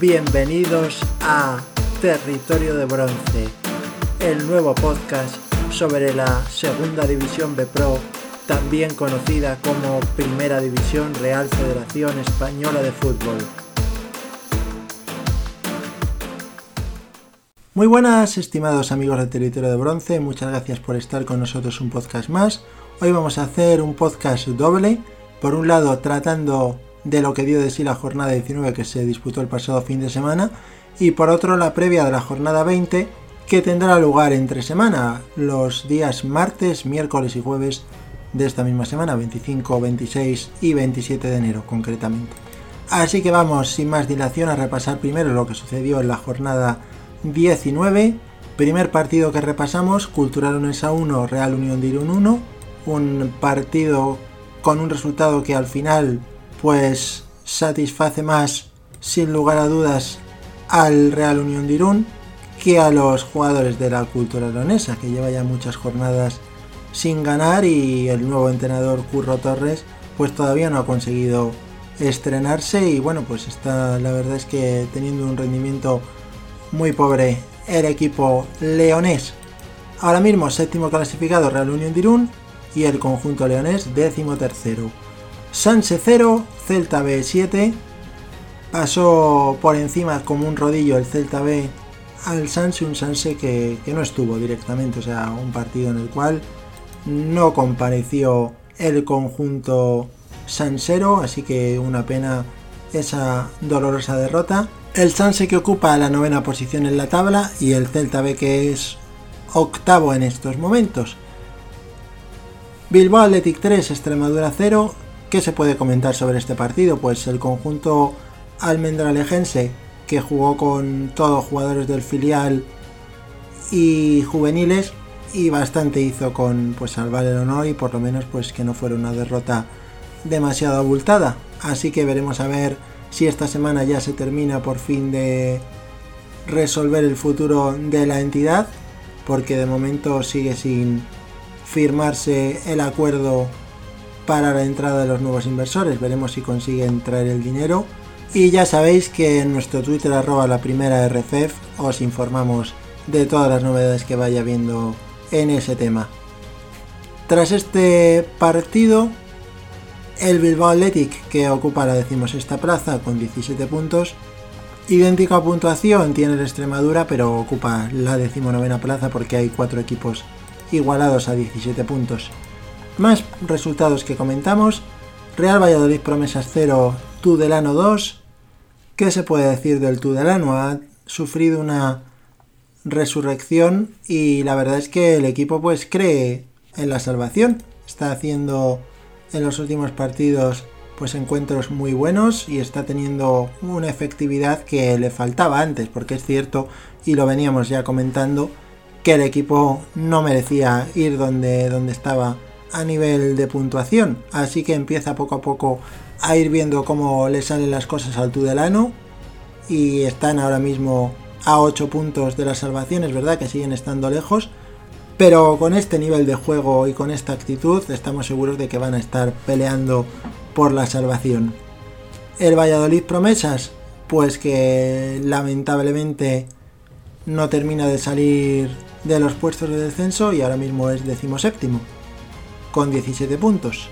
Bienvenidos a Territorio de Bronce, el nuevo podcast sobre la Segunda División B Pro, también conocida como Primera División Real Federación Española de Fútbol. Muy buenas, estimados amigos de Territorio de Bronce, muchas gracias por estar con nosotros un podcast más. Hoy vamos a hacer un podcast doble, por un lado tratando de lo que dio de sí la jornada 19 que se disputó el pasado fin de semana y por otro la previa de la jornada 20 que tendrá lugar entre semana los días martes, miércoles y jueves de esta misma semana, 25, 26 y 27 de enero concretamente. Así que vamos sin más dilación a repasar primero lo que sucedió en la jornada 19. Primer partido que repasamos, Cultural Unesa 1, Real Unión de Irún 1. Un partido con un resultado que al final pues satisface más sin lugar a dudas al Real Unión de Irún que a los jugadores de la cultura leonesa que lleva ya muchas jornadas sin ganar y el nuevo entrenador Curro Torres pues todavía no ha conseguido estrenarse y bueno pues está la verdad es que teniendo un rendimiento muy pobre el equipo leonés. Ahora mismo séptimo clasificado Real Unión de Irún y el conjunto leonés décimo tercero Sanse 0, Celta B 7. Pasó por encima como un rodillo el Celta B al Sanse, un Sanse que, no estuvo directamente, o sea, un partido en el cual no compareció el conjunto sansero, así que una pena esa dolorosa derrota. El Sanse que ocupa la novena posición en la tabla y el Celta B que es octavo en estos momentos. Bilbao Athletic 3, Extremadura 0, ¿Qué se puede comentar sobre este partido? Pues el conjunto almendralejense que jugó con todos jugadores del filial y juveniles y bastante hizo con pues salvar el honor y por lo menos pues que no fuera una derrota demasiado abultada. Así que veremos a ver si esta semana ya se termina por fin de resolver el futuro de la entidad porque de momento sigue sin firmarse el acuerdo para la entrada de los nuevos inversores. Veremos si consiguen traer el dinero. Y ya sabéis que en nuestro Twitter arroba la primera RFF os informamos de todas las novedades que vaya viendo en ese tema. Tras este partido, el Bilbao Athletic, que ocupa la decimosexta plaza con 17 puntos, idéntica puntuación tiene el Extremadura, pero ocupa la decimonovena plaza porque hay cuatro equipos igualados a 17 puntos. Más resultados que comentamos. Real Valladolid Promesas 0, Tudelano 2. ¿Qué se puede decir del Tudelano? Ha sufrido una resurrección y la verdad es que el equipo pues cree en la salvación. Está haciendo en los últimos partidos pues encuentros muy buenos y está teniendo una efectividad que le faltaba antes, porque es cierto y lo veníamos ya comentando que el equipo no merecía ir donde, donde estaba a nivel de puntuación. Así que empieza poco a poco a ir viendo cómo le salen las cosas al Tudelano. Y están ahora mismo a 8 puntos de la salvación, es verdad que siguen estando lejos. Pero con este nivel de juego y con esta actitud estamos seguros de que van a estar peleando por la salvación. El Valladolid Promesas, pues que lamentablemente no termina de salir de los puestos de descenso y ahora mismo es decimoséptimo con 17 puntos.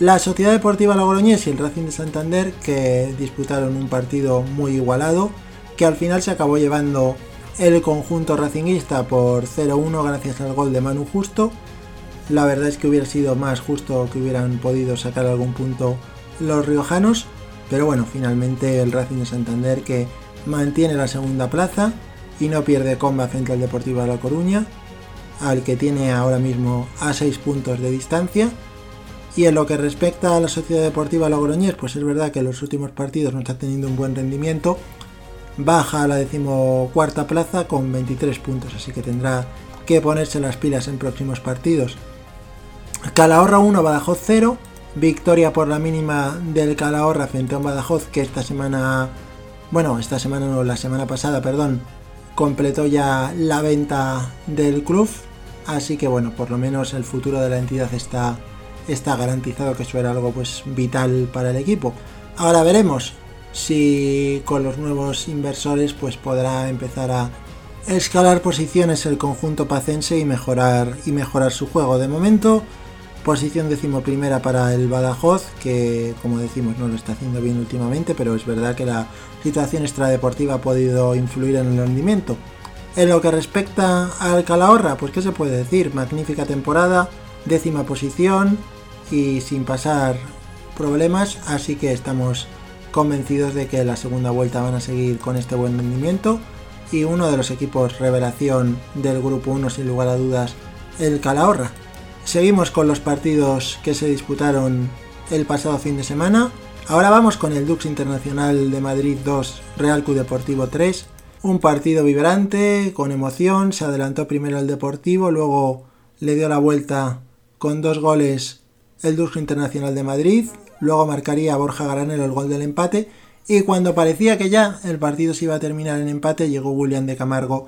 La Sociedad Deportiva Logroñés y el Racing de Santander que disputaron un partido muy igualado que al final se acabó llevando el conjunto racinguista por 0-1 gracias al gol de Manu Justo. La verdad es que hubiera sido más justo que hubieran podido sacar algún punto los riojanos, pero bueno, finalmente el Racing de Santander que mantiene la segunda plaza y no pierde comba frente al Deportivo de La Coruña al que tiene ahora mismo a 6 puntos de distancia. Y en lo que respecta a la Sociedad Deportiva Logroñés, pues es verdad que en los últimos partidos no está teniendo un buen rendimiento. Baja a la decimocuarta plaza con 23 puntos, así que tendrá que ponerse las pilas en próximos partidos. Calahorra 1, Badajoz 0. Victoria por la mínima del Calahorra frente a un Badajoz que esta semana, bueno, esta semana no, la semana pasada, perdón, completó ya la venta del club, así que bueno, por lo menos el futuro de la entidad está, está garantizado, que eso era algo pues vital para el equipo. Ahora veremos si con los nuevos inversores pues podrá empezar a escalar posiciones el conjunto pacense y mejorar y mejorar su juego. De momento, posición decimoprimera para el Badajoz, que como decimos no lo está haciendo bien últimamente, pero es verdad que la situación extradeportiva ha podido influir en el rendimiento. En lo que respecta al Calahorra, pues qué se puede decir, magnífica temporada, décima posición y sin pasar problemas, así que estamos convencidos de que la segunda vuelta van a seguir con este buen rendimiento y uno de los equipos revelación del grupo 1 sin lugar a dudas el Calahorra. Seguimos con los partidos que se disputaron el pasado fin de semana. Ahora vamos con el Dux Internacional de Madrid 2, Real Club Deportivo 3. Un partido vibrante, con emoción, se adelantó primero el Deportivo, luego le dio la vuelta con dos goles el Dux Internacional de Madrid, luego marcaría Borja Garanero el gol del empate y cuando parecía que ya el partido se iba a terminar en empate llegó William de Camargo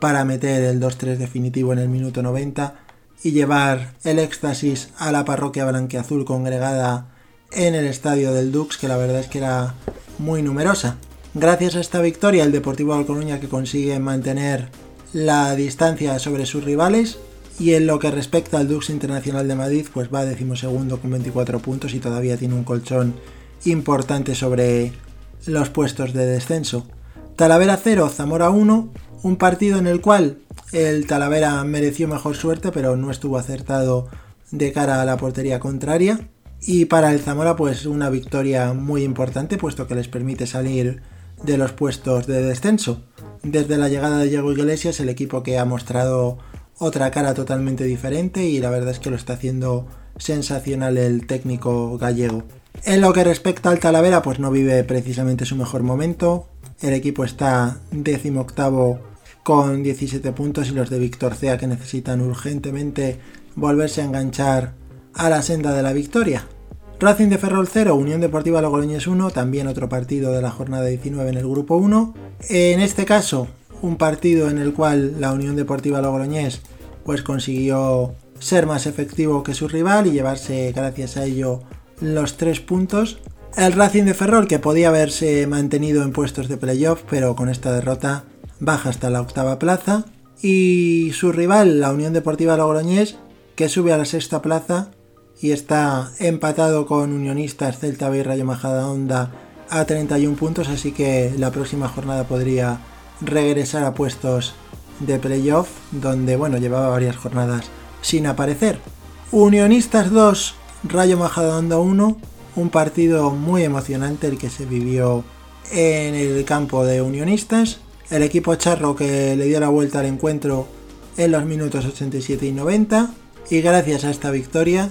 para meter el 2-3 definitivo en el minuto 90 y llevar el éxtasis a la parroquia blanqueazul congregada en el estadio del Dux que la verdad es que era muy numerosa. Gracias a esta victoria el Deportivo de que consigue mantener la distancia sobre sus rivales y en lo que respecta al Dux Internacional de Madrid, pues va decimosegundo con 24 puntos y todavía tiene un colchón importante sobre los puestos de descenso. Talavera 0, Zamora 1, un partido en el cual el Talavera mereció mejor suerte, pero no estuvo acertado de cara a la portería contraria. Y para el Zamora, pues una victoria muy importante, puesto que les permite salir de los puestos de descenso. Desde la llegada de Diego Iglesias, el equipo que ha mostrado otra cara totalmente diferente y la verdad es que lo está haciendo sensacional el técnico gallego. En lo que respecta al Talavera, pues no vive precisamente su mejor momento. El equipo está décimo octavo con 17 puntos y los de Víctor Cea que necesitan urgentemente volverse a enganchar a la senda de la victoria. Racing de Ferrol 0, Unión Deportiva Logroñés 1, también otro partido de la jornada 19 en el grupo 1. En este caso, un partido en el cual la Unión Deportiva Logroñés pues consiguió ser más efectivo que su rival y llevarse gracias a ello los tres puntos. El Racing de Ferrol que podía haberse mantenido en puestos de playoff pero con esta derrota baja hasta la octava plaza y su rival la Unión Deportiva Logroñés que sube a la sexta plaza y está empatado con Unionistas Celta B y Rayo Majadahonda a 31 puntos así que la próxima jornada podría regresar a puestos de playoff, donde bueno, llevaba varias jornadas sin aparecer. Unionistas 2, Rayo Majadahonda 1, un partido muy emocionante el que se vivió en el campo de Unionistas. El equipo charro que le dio la vuelta al encuentro en los minutos 87 y 90 y gracias a esta victoria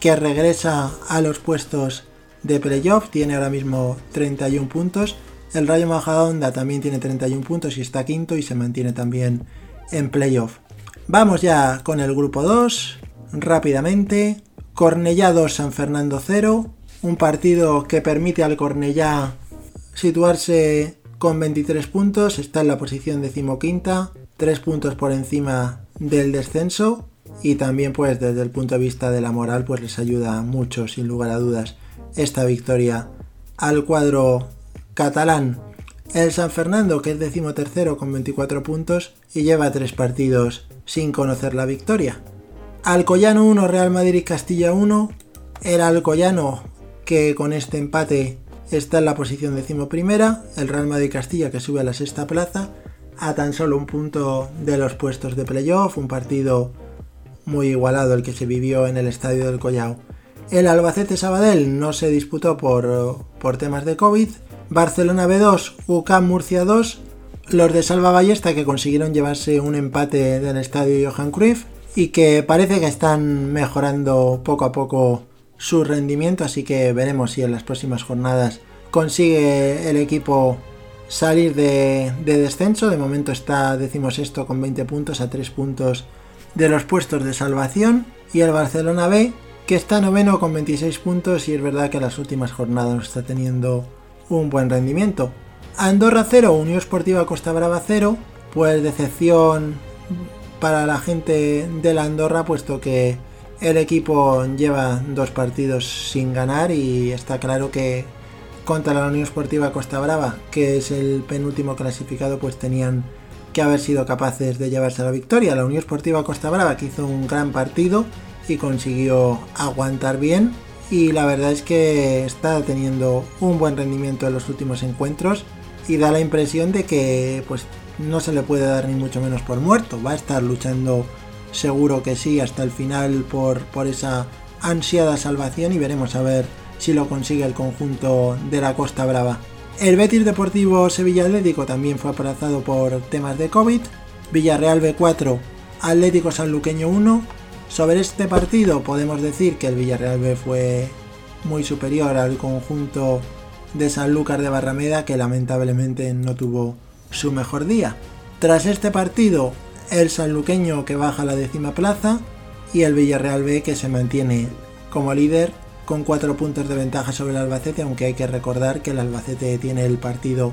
que regresa a los puestos de playoff, tiene ahora mismo 31 puntos el Rayo Majadahonda también tiene 31 puntos y está quinto y se mantiene también en playoff. Vamos ya con el grupo 2, rápidamente. Cornellá 2, San Fernando 0. Un partido que permite al Cornellá situarse con 23 puntos, está en la posición decimoquinta, 3 puntos por encima del descenso y también pues desde el punto de vista de la moral pues les ayuda mucho sin lugar a dudas esta victoria al cuadro catalán. El San Fernando, que es decimotercero con 24 puntos y lleva tres partidos sin conocer la victoria. Alcoyano 1, Real Madrid Castilla 1. El Alcoyano, que con este empate está en la posición decimoprimera. El Real Madrid Castilla, que sube a la sexta plaza, a tan solo un punto de los puestos de playoff. Un partido muy igualado el que se vivió en el estadio del Collao. El Albacete Sabadell no se disputó por, por temas de COVID Barcelona B2, UCAM Murcia 2, los de Salva Ballesta que consiguieron llevarse un empate del estadio Johan Cruyff y que parece que están mejorando poco a poco su rendimiento, así que veremos si en las próximas jornadas consigue el equipo salir de, descenso. De momento está, decimos esto, con 20 puntos a 3 puntos de los puestos de salvación. Y el Barcelona B, que está noveno con 26 puntos y es verdad que las últimas jornadas está teniendo un buen rendimiento. Andorra 0, Unión Esportiva Costa Brava 0, pues decepción para la gente de la Andorra, puesto que el equipo lleva dos partidos sin ganar y está claro que contra la Unión Esportiva Costa Brava, que es el penúltimo clasificado, pues tenían que haber sido capaces de llevarse la victoria. La Unión Esportiva Costa Brava que hizo un gran partido y consiguió aguantar bien y la verdad es que está teniendo un buen rendimiento en los últimos encuentros y da la impresión de que pues no se le puede dar ni mucho menos por muerto, va a estar luchando seguro que sí hasta el final por, por esa ansiada salvación y veremos a ver si lo consigue el conjunto de la Costa Brava. El Betis Deportivo Sevilla Atlético también fue aplazado por temas de COVID. Villarreal B4, Atlético Sanluqueño 1. Sobre este partido podemos decir que el Villarreal B fue muy superior al conjunto de Sanlúcar de Barrameda que lamentablemente no tuvo su mejor día. Tras este partido, el sanluqueño que baja a la décima plaza y el Villarreal B que se mantiene como líder con cuatro puntos de ventaja sobre el Albacete, aunque hay que recordar que el Albacete tiene el partido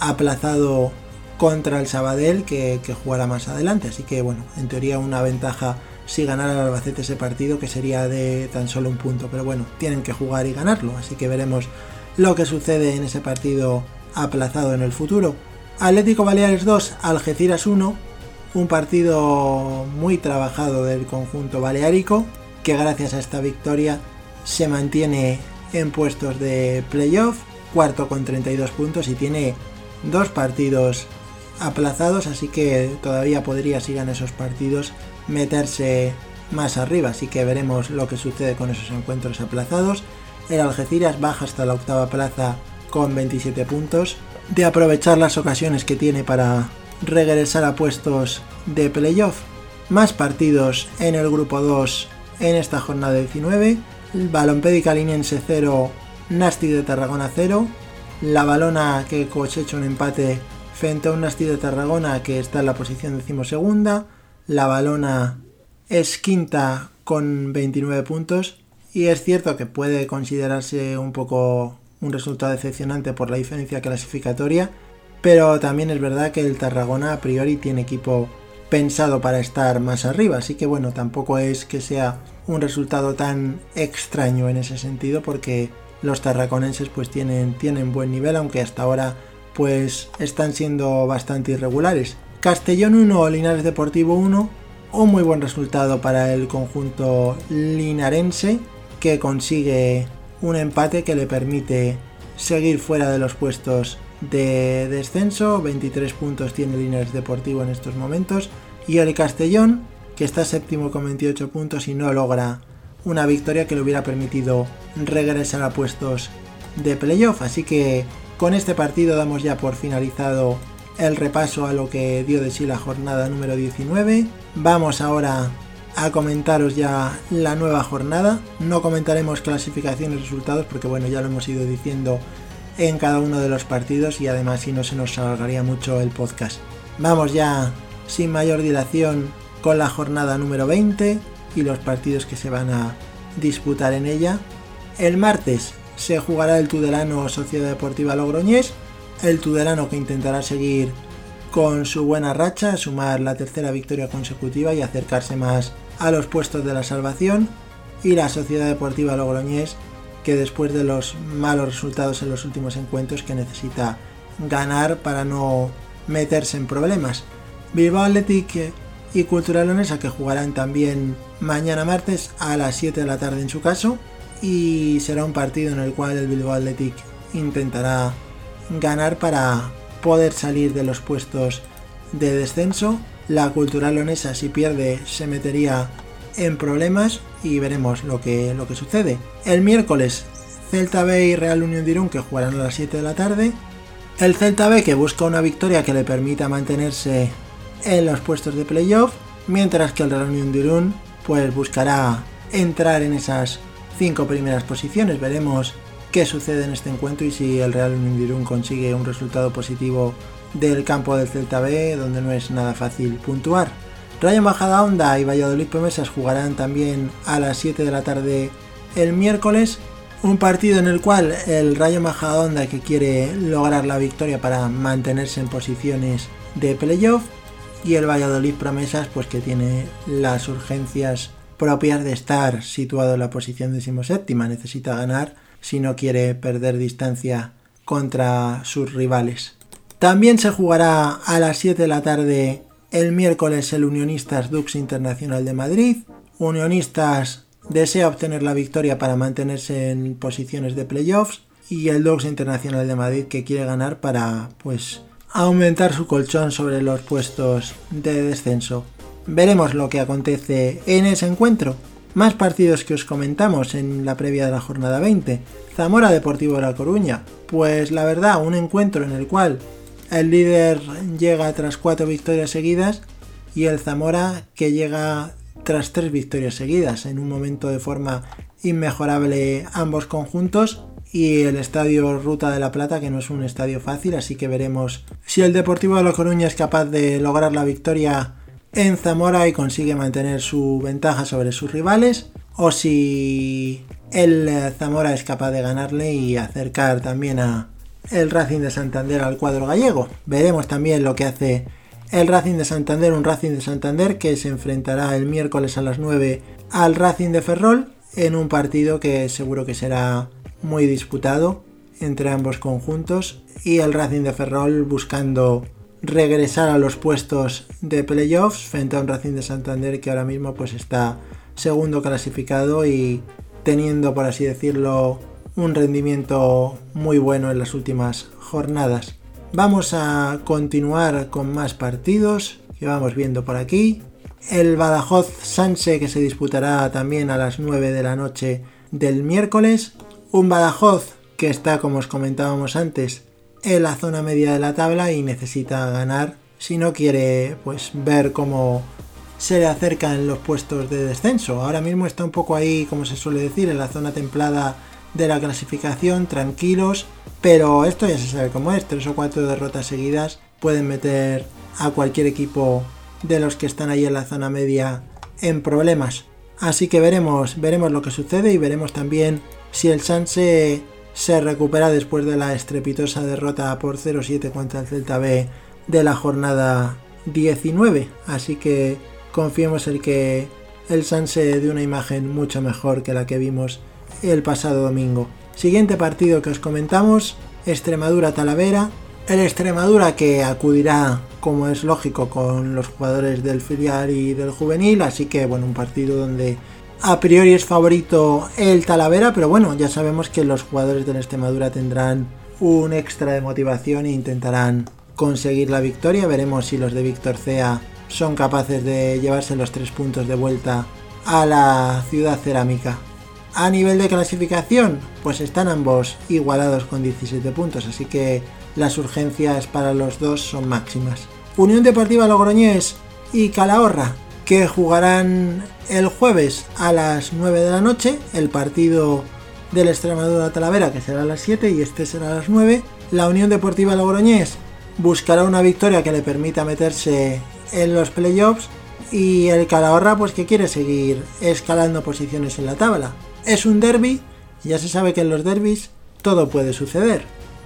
aplazado contra el Sabadell que, jugará más adelante, así que bueno, en teoría una ventaja si ganara el Albacete ese partido que sería de tan solo un punto, pero bueno, tienen que jugar y ganarlo, así que veremos lo que sucede en ese partido aplazado en el futuro. Atlético Baleares 2, Algeciras 1, un partido muy trabajado del conjunto baleárico que gracias a esta victoria se mantiene en puestos de playoff, cuarto con 32 puntos y tiene dos partidos aplazados, así que todavía podría, si gana esos partidos, meterse más arriba, así que veremos lo que sucede con esos encuentros aplazados. El Algeciras baja hasta la octava plaza con 27 puntos. De aprovechar las ocasiones que tiene para regresar a puestos de playoff. Más partidos en el grupo 2 en esta jornada 19. Balompédica Linense 0, Nasty de Tarragona 0. La Balona que cosecha un empate frente a un Nasty de Tarragona que está en la posición decimosegunda. La Balona es quinta con 29 puntos. Y es cierto que puede considerarse un poco un resultado decepcionante por la diferencia clasificatoria. Pero también es verdad que el Tarragona a priori tiene equipo pensado para estar más arriba. Así que bueno, tampoco es que sea un resultado tan extraño en ese sentido porque los tarraconenses pues tienen, tienen buen nivel aunque hasta ahora pues están siendo bastante irregulares. Castellón 1, Linares Deportivo 1, un muy buen resultado para el conjunto linarense que consigue un empate que le permite seguir fuera de los puestos de descenso, 23 puntos tiene Linares Deportivo en estos momentos y el Castellón que está séptimo con 28 puntos y no logra una victoria que le hubiera permitido regresar a puestos de playoff. Así que con este partido damos ya por finalizado el repaso a lo que dio de sí la jornada número 19. Vamos ahora a comentaros ya la nueva jornada. No comentaremos clasificaciones y resultados porque bueno, ya lo hemos ido diciendo en cada uno de los partidos y además si no se nos alargaría mucho el podcast. Vamos ya sin mayor dilación con la jornada número 20 y los partidos que se van a disputar en ella. El martes se jugará el Tudelano Sociedad Deportiva Logroñés, el Tudelano que intentará seguir con su buena racha, sumar la tercera victoria consecutiva y acercarse más a los puestos de la salvación, y la Sociedad Deportiva Logroñés que después de los malos resultados en los últimos encuentros que necesita ganar para no meterse en problemas. Bilbao Athletic y Cultural Leonesa que jugarán también mañana martes a las 7 de la tarde en su caso y será un partido en el cual el Bilbao Athletic intentará ganar para poder salir de los puestos de descenso. La Cultural Leonesa si pierde se metería en problemas y veremos lo que, lo que sucede. El miércoles Celta B y Real Unión de Irún que jugarán a las 7 de la tarde. El Celta B que busca una victoria que le permita mantenerse en los puestos de playoff, mientras que el Real Unión de Irún pues buscará entrar en esas cinco primeras posiciones. Veremos qué sucede en este encuentro y si el Real Unión de Irún consigue un resultado positivo del campo del Celta B, donde no es nada fácil puntuar. Rayo Bajada Onda y Valladolid Promesas jugarán también a las 7 de la tarde el miércoles. Un partido en el cual el Rayo Majadahonda que quiere lograr la victoria para mantenerse en posiciones de playoff y el Valladolid Promesas pues que tiene las urgencias propias de estar situado en la posición decimoséptima, necesita ganar si no quiere perder distancia contra sus rivales. También se jugará a las 7 de la tarde el miércoles el Unionistas Dux Internacional de Madrid. Unionistas desea obtener la victoria para mantenerse en posiciones de playoffs y el Dux Internacional de Madrid que quiere ganar para pues aumentar su colchón sobre los puestos de descenso. Veremos lo que acontece en ese encuentro. Más partidos que os comentamos en la previa de la jornada 20. Zamora Deportivo de La Coruña. Pues la verdad, un encuentro en el cual el líder llega tras cuatro victorias seguidas y el Zamora que llega tras tres victorias seguidas en un momento de forma inmejorable ambos conjuntos y el estadio Ruta de la Plata que no es un estadio fácil así que veremos si el Deportivo de La Coruña es capaz de lograr la victoria en Zamora y consigue mantener su ventaja sobre sus rivales o si el Zamora es capaz de ganarle y acercar también a el Racing de Santander al cuadro gallego. Veremos también lo que hace el Racing de Santander, un Racing de Santander que se enfrentará el miércoles a las 9 al Racing de Ferrol en un partido que seguro que será muy disputado entre ambos conjuntos y el Racing de Ferrol buscando regresar a los puestos de playoffs frente a un Racing de Santander que ahora mismo pues está segundo clasificado y teniendo por así decirlo un rendimiento muy bueno en las últimas jornadas. Vamos a continuar con más partidos que vamos viendo por aquí. El Badajoz Sanse que se disputará también a las 9 de la noche del miércoles. Un Badajoz que está, como os comentábamos antes, en la zona media de la tabla y necesita ganar si no quiere pues ver cómo se le acercan los puestos de descenso. Ahora mismo está un poco ahí, como se suele decir, en la zona templada de la clasificación, tranquilos, pero esto ya se sabe cómo es, tres o cuatro derrotas seguidas pueden meter a cualquier equipo de los que están ahí en la zona media en problemas. Así que veremos, veremos lo que sucede y veremos también si el Sanse se recupera después de la estrepitosa derrota por 0-7 contra el Celta B de la jornada 19. Así que confiemos en que el Sanse dé una imagen mucho mejor que la que vimos el pasado domingo. Siguiente partido que os comentamos, Extremadura-Talavera. El Extremadura que acudirá, como es lógico, con los jugadores del filial y del juvenil, así que bueno, un partido donde a priori es favorito el Talavera, pero bueno, ya sabemos que los jugadores del Extremadura tendrán un extra de motivación e intentarán conseguir la victoria. Veremos si los de Víctor Cea son capaces de llevarse los tres puntos de vuelta a la ciudad cerámica. A nivel de clasificación, pues están ambos igualados con 17 puntos, así que las urgencias para los dos son máximas. Unión Deportiva Logroñés y Calahorra, que jugarán el jueves a las 9 de la noche, el partido del Extremadura Talavera, que será a las 7 y este será a las 9. La Unión Deportiva Logroñés buscará una victoria que le permita meterse en los playoffs y el Calahorra pues que quiere seguir escalando posiciones en la tabla es un derby, ya se sabe que en los derbis todo puede suceder.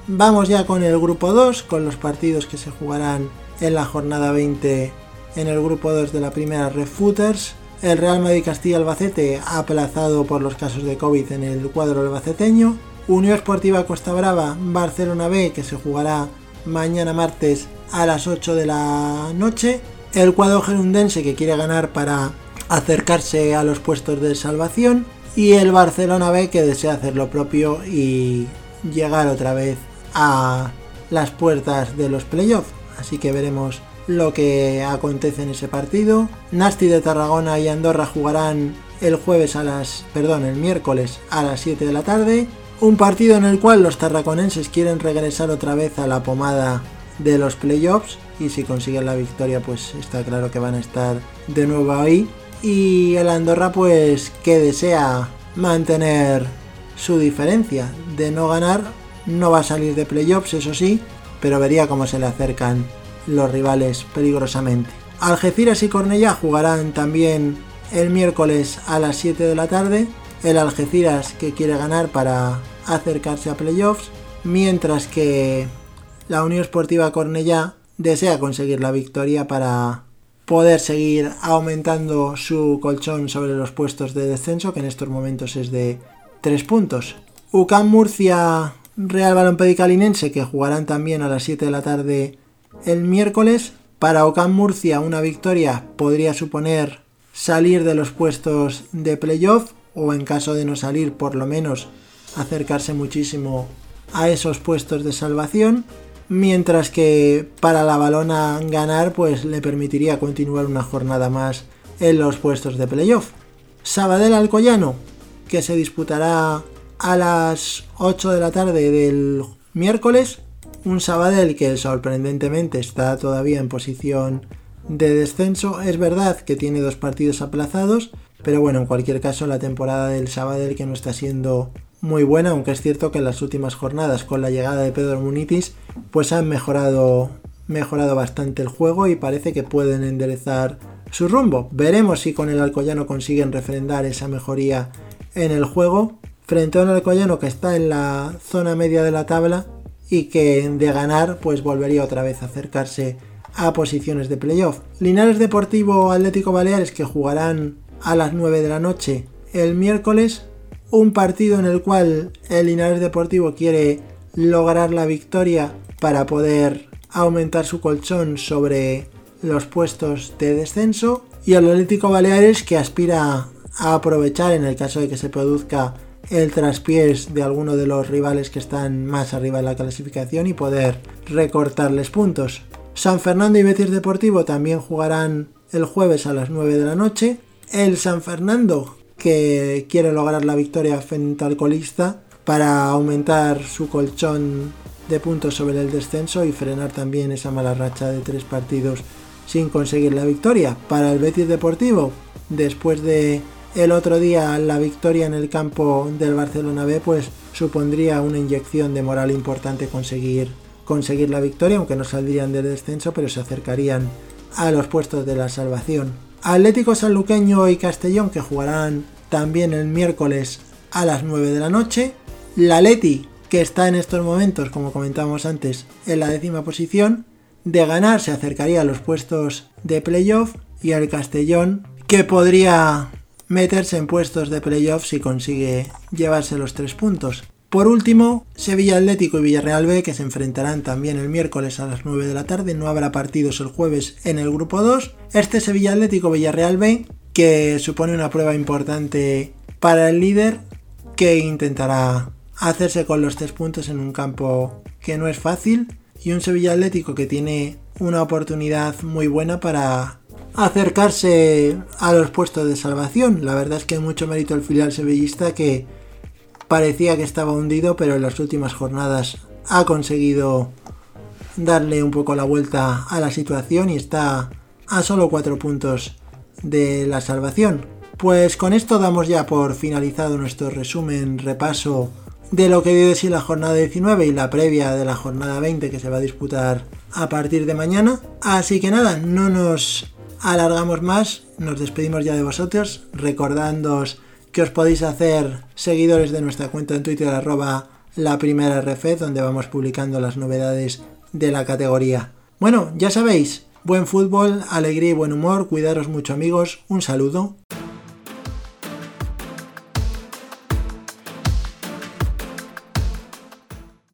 Vamos ya con el grupo 2, con los partidos que se jugarán en la jornada 20 en el grupo 2 de la primera Refooters. El Real Madrid Castilla Albacete aplazado por los casos de COVID en el cuadro albaceteño. Unión Esportiva Costa Brava Barcelona B que se jugará mañana martes a las 8 de la noche. El cuadro gerundense que quiere ganar para acercarse a los puestos de salvación y el Barcelona B que desea hacer lo propio y llegar otra vez a las puertas de los playoffs. Así que veremos lo que acontece en ese partido. Nasti de Tarragona y Andorra jugarán el jueves a las, perdón, el miércoles a las 7 de la tarde. Un partido en el cual los tarraconenses quieren regresar otra vez a la pomada de los playoffs y si consiguen la victoria pues está claro que van a estar de nuevo ahí y el Andorra pues que desea mantener su diferencia. De no ganar no va a salir de playoffs eso sí pero vería cómo se le acercan los rivales peligrosamente. Algeciras y Cornellá jugarán también el miércoles a las 7 de la tarde. El Algeciras que quiere ganar para acercarse a playoffs mientras que la Unión Esportiva Cornellá desea conseguir la victoria para poder seguir aumentando su colchón sobre los puestos de descenso, que en estos momentos es de 3 puntos. UCAM Murcia Real Balompédica Linense que jugarán también a las 7 de la tarde el miércoles. Para Ocam Murcia una victoria podría suponer salir de los puestos de playoff o en caso de no salir por lo menos acercarse muchísimo a esos puestos de salvación mientras que para la balona ganar pues le permitiría continuar una jornada más en los puestos de playoff. Sabadell Alcoyano que se disputará a las 8 de la tarde del miércoles un Sabadell que sorprendentemente está todavía en posición de descenso. Es verdad que tiene dos partidos aplazados, pero bueno, en cualquier caso la temporada del Sabadell que no está siendo muy buena, aunque es cierto que en las últimas jornadas con la llegada de Pedro Munitis pues han mejorado mejorado bastante el juego y parece que pueden enderezar su rumbo. Veremos si con el Alcoyano consiguen refrendar esa mejoría en el juego frente a un Alcoyano que está en la zona media de la tabla y que de ganar pues volvería otra vez a acercarse a posiciones de playoff. Linares Deportivo Atlético Baleares que jugarán a las 9 de la noche el miércoles, un partido en el cual el Linares Deportivo quiere lograr la victoria para poder aumentar su colchón sobre los puestos de descenso y el Atlético Baleares que aspira a aprovechar en el caso de que se produzca el traspiés de alguno de los rivales que están más arriba en la clasificación y poder recortarles puntos. San Fernando y Betis Deportivo también jugarán el jueves a las 9 de la noche. El San Fernando, que quiere lograr la victoria frente al colista para aumentar su colchón de puntos sobre el descenso y frenar también esa mala racha de tres partidos sin conseguir la victoria. Para el Betis Deportivo, después de el otro día la victoria en el campo del Barcelona B pues supondría una inyección de moral importante conseguir, conseguir la victoria, aunque no saldrían del descenso, pero se acercarían a los puestos de la salvación. Atlético Sanluqueño y Castellón que jugarán también el miércoles a las 9 de la noche. La Leti que está en estos momentos, como comentábamos antes, en la décima posición. De ganar se acercaría a los puestos de playoff y el Castellón que podría meterse en puestos de playoff si consigue llevarse los tres puntos. Por último, Sevilla Atlético y Villarreal B que se enfrentarán también el miércoles a las 9 de la tarde, no habrá partidos el jueves en el grupo 2. Este Sevilla Atlético Villarreal B que supone una prueba importante para el líder que intentará hacerse con los tres puntos en un campo que no es fácil y un Sevilla Atlético que tiene una oportunidad muy buena para acercarse a los puestos de salvación. La verdad es que mucho mérito el filial sevillista que parecía que estaba hundido, pero en las últimas jornadas ha conseguido darle un poco la vuelta a la situación y está a solo cuatro puntos de la salvación. Pues con esto damos ya por finalizado nuestro resumen, repaso de lo que dio de sí la jornada 19 y la previa de la jornada 20 que se va a disputar a partir de mañana. Así que nada, no nos alargamos más, nos despedimos ya de vosotros, recordándoos que os podéis hacer seguidores de nuestra cuenta en Twitter arroba la primera RF, donde vamos publicando las novedades de la categoría. Bueno, ya sabéis, buen fútbol, alegría y buen humor, cuidaros mucho amigos, un saludo